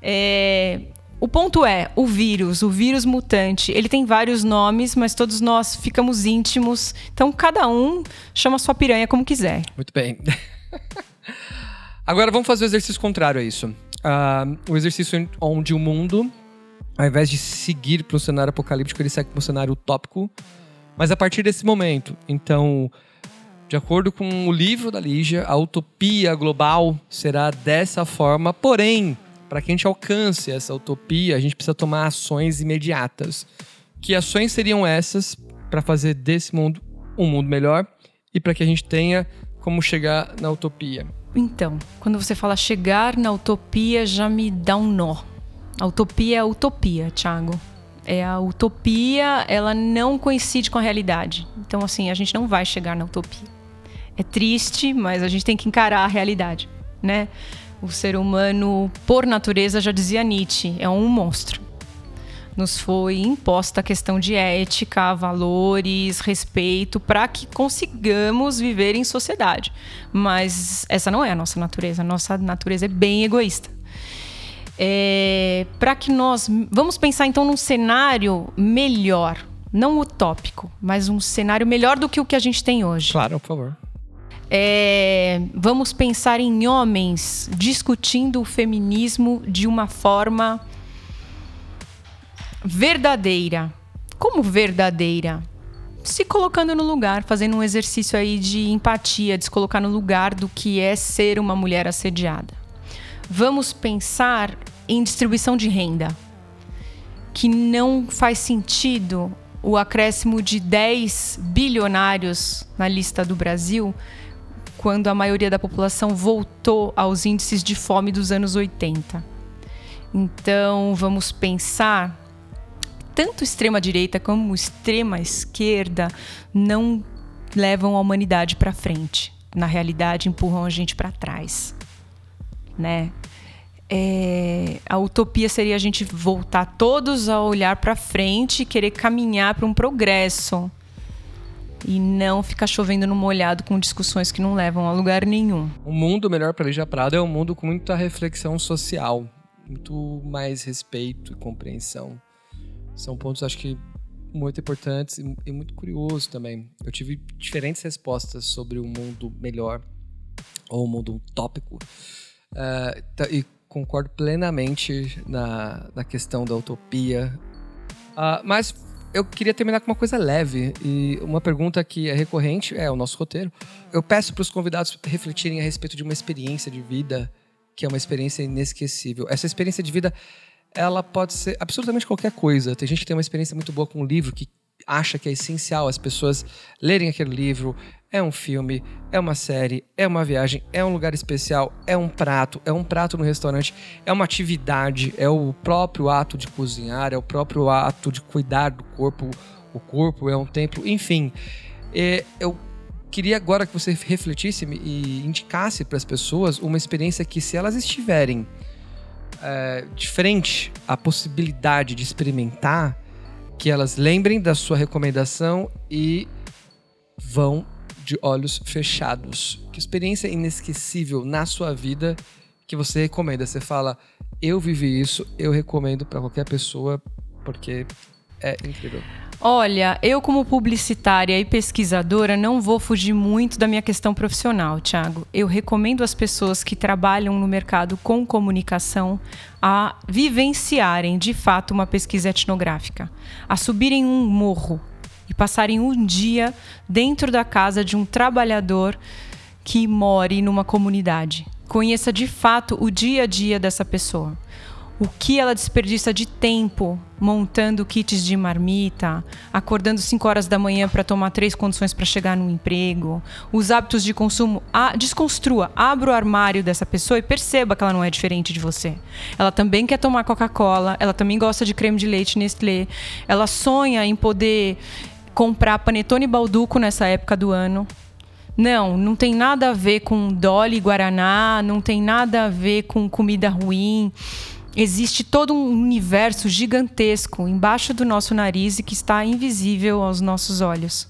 É... O ponto é, o vírus, o vírus mutante, ele tem vários nomes, mas todos nós ficamos íntimos. Então, cada um chama sua piranha como quiser. Muito bem. Agora, vamos fazer o exercício contrário a isso. Uh, o exercício onde o mundo ao invés de seguir para um cenário apocalíptico, ele segue para um cenário utópico, mas a partir desse momento. Então, de acordo com o livro da Lígia, a utopia global será dessa forma, porém, para que a gente alcance essa utopia, a gente precisa tomar ações imediatas. Que ações seriam essas para fazer desse mundo um mundo melhor e para que a gente tenha como chegar na utopia? Então, quando você fala chegar na utopia, já me dá um nó a utopia é a utopia, Thiago. É a utopia, ela não coincide com a realidade. Então, assim, a gente não vai chegar na utopia. É triste, mas a gente tem que encarar a realidade, né? O ser humano, por natureza, já dizia Nietzsche, é um monstro. Nos foi imposta a questão de ética, valores, respeito, para que consigamos viver em sociedade. Mas essa não é a nossa natureza. A nossa natureza é bem egoísta é, para que nós. Vamos pensar então num cenário melhor, não utópico, mas um cenário melhor do que o que a gente tem hoje. Claro, por favor. É, vamos pensar em homens discutindo o feminismo de uma forma verdadeira. Como verdadeira? Se colocando no lugar, fazendo um exercício aí de empatia, de se colocar no lugar do que é ser uma mulher assediada vamos pensar em distribuição de renda, que não faz sentido o acréscimo de 10 bilionários na lista do Brasil, quando a maioria da população voltou aos índices de fome dos anos 80. Então, vamos pensar tanto extrema direita como extrema esquerda não levam a humanidade para frente. Na realidade, empurram a gente para trás né? É, a utopia seria a gente voltar todos a olhar para frente e querer caminhar para um progresso e não ficar chovendo no molhado com discussões que não levam a lugar nenhum. Um mundo melhor para Lígia Prado é um mundo com muita reflexão social, muito mais respeito e compreensão. São pontos, acho que, muito importantes e muito curiosos também. Eu tive diferentes respostas sobre o um mundo melhor ou um mundo utópico Uh, e concordo plenamente na, na questão da utopia. Uh, mas eu queria terminar com uma coisa leve e uma pergunta que é recorrente é o nosso roteiro. Eu peço para os convidados refletirem a respeito de uma experiência de vida que é uma experiência inesquecível. Essa experiência de vida ela pode ser absolutamente qualquer coisa. Tem gente que tem uma experiência muito boa com um livro que acha que é essencial as pessoas lerem aquele livro, é um filme, é uma série, é uma viagem, é um lugar especial, é um prato, é um prato no restaurante, é uma atividade, é o próprio ato de cozinhar, é o próprio ato de cuidar do corpo. O corpo é um templo, enfim. É, eu queria agora que você refletisse e indicasse para as pessoas uma experiência que, se elas estiverem é, de frente à possibilidade de experimentar, que elas lembrem da sua recomendação e vão de olhos fechados. Que experiência inesquecível na sua vida que você recomenda? Você fala, eu vivi isso, eu recomendo para qualquer pessoa porque é incrível. Olha, eu como publicitária e pesquisadora não vou fugir muito da minha questão profissional, Thiago. Eu recomendo às pessoas que trabalham no mercado com comunicação a vivenciarem de fato uma pesquisa etnográfica, a subirem um morro e passarem um dia dentro da casa de um trabalhador que more numa comunidade. Conheça de fato o dia a dia dessa pessoa. O que ela desperdiça de tempo montando kits de marmita, acordando 5 horas da manhã para tomar três condições para chegar no emprego, os hábitos de consumo. A, desconstrua, abra o armário dessa pessoa e perceba que ela não é diferente de você. Ela também quer tomar Coca-Cola, ela também gosta de creme de leite Nestlé, ela sonha em poder comprar panetone balduco nessa época do ano. Não, não tem nada a ver com Dolly Guaraná, não tem nada a ver com comida ruim. Existe todo um universo gigantesco embaixo do nosso nariz e que está invisível aos nossos olhos.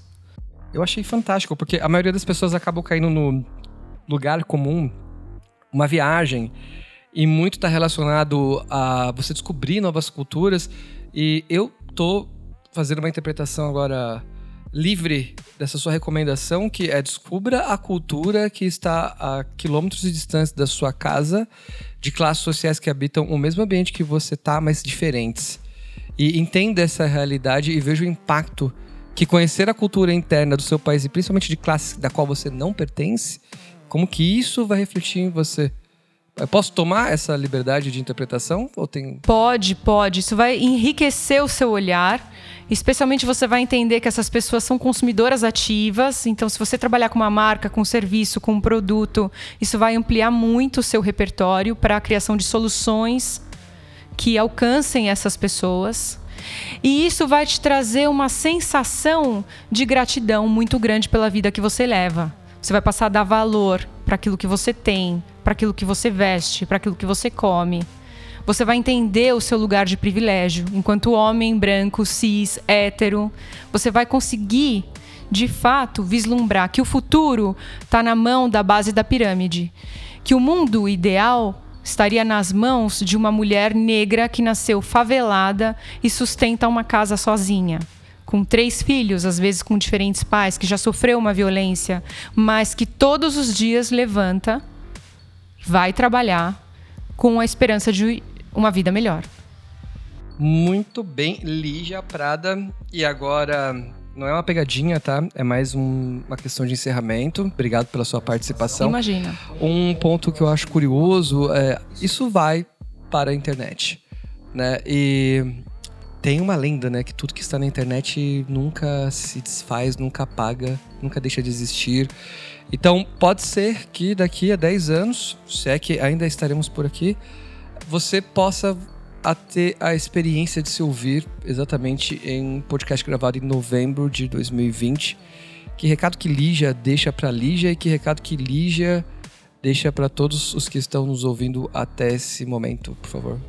Eu achei fantástico, porque a maioria das pessoas acabam caindo no lugar comum, uma viagem, e muito está relacionado a você descobrir novas culturas. E eu tô fazer uma interpretação agora livre dessa sua recomendação, que é descubra a cultura que está a quilômetros de distância da sua casa, de classes sociais que habitam o mesmo ambiente que você está, mas diferentes. E entenda essa realidade e veja o impacto que conhecer a cultura interna do seu país e principalmente de classe da qual você não pertence, como que isso vai refletir em você. Eu posso tomar essa liberdade de interpretação ou tem Pode, pode. Isso vai enriquecer o seu olhar Especialmente você vai entender que essas pessoas são consumidoras ativas. Então, se você trabalhar com uma marca, com um serviço, com um produto, isso vai ampliar muito o seu repertório para a criação de soluções que alcancem essas pessoas. E isso vai te trazer uma sensação de gratidão muito grande pela vida que você leva. Você vai passar a dar valor para aquilo que você tem, para aquilo que você veste, para aquilo que você come você vai entender o seu lugar de privilégio. Enquanto homem, branco, cis, hétero, você vai conseguir, de fato, vislumbrar que o futuro está na mão da base da pirâmide. Que o mundo ideal estaria nas mãos de uma mulher negra que nasceu favelada e sustenta uma casa sozinha com três filhos, às vezes com diferentes pais, que já sofreu uma violência, mas que todos os dias levanta, vai trabalhar com a esperança de uma vida melhor. Muito bem, Lígia Prada. E agora, não é uma pegadinha, tá? É mais um, uma questão de encerramento. Obrigado pela sua participação. Imagina. Um ponto que eu acho curioso é: isso vai para a internet, né? E tem uma lenda, né? Que tudo que está na internet nunca se desfaz, nunca apaga, nunca deixa de existir. Então, pode ser que daqui a 10 anos, se é que ainda estaremos por aqui, você possa a ter a experiência de se ouvir exatamente em um podcast gravado em novembro de 2020. Que recado que Lígia deixa para Lígia e que recado que Lígia deixa para todos os que estão nos ouvindo até esse momento, por favor.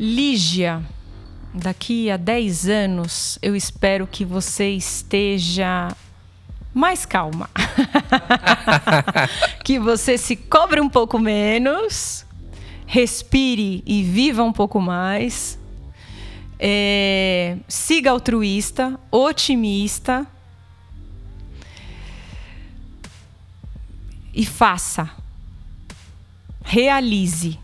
Lígia, daqui a 10 anos eu espero que você esteja mais calma. que você se cobre um pouco menos, respire e viva um pouco mais. É, siga altruísta, otimista e faça. Realize.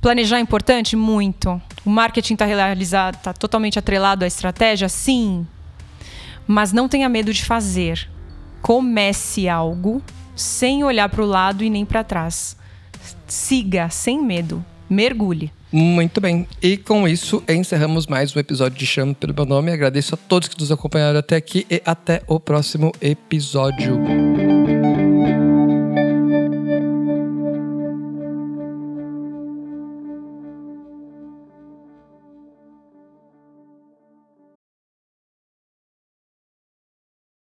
Planejar é importante? Muito. O marketing está realizado, está totalmente atrelado à estratégia? Sim. Mas não tenha medo de fazer. Comece algo sem olhar para o lado e nem para trás siga sem medo. mergulhe. Muito bem. E com isso, encerramos mais um episódio de Chame pelo Meu Nome. Agradeço a todos que nos acompanharam até aqui e até o próximo episódio.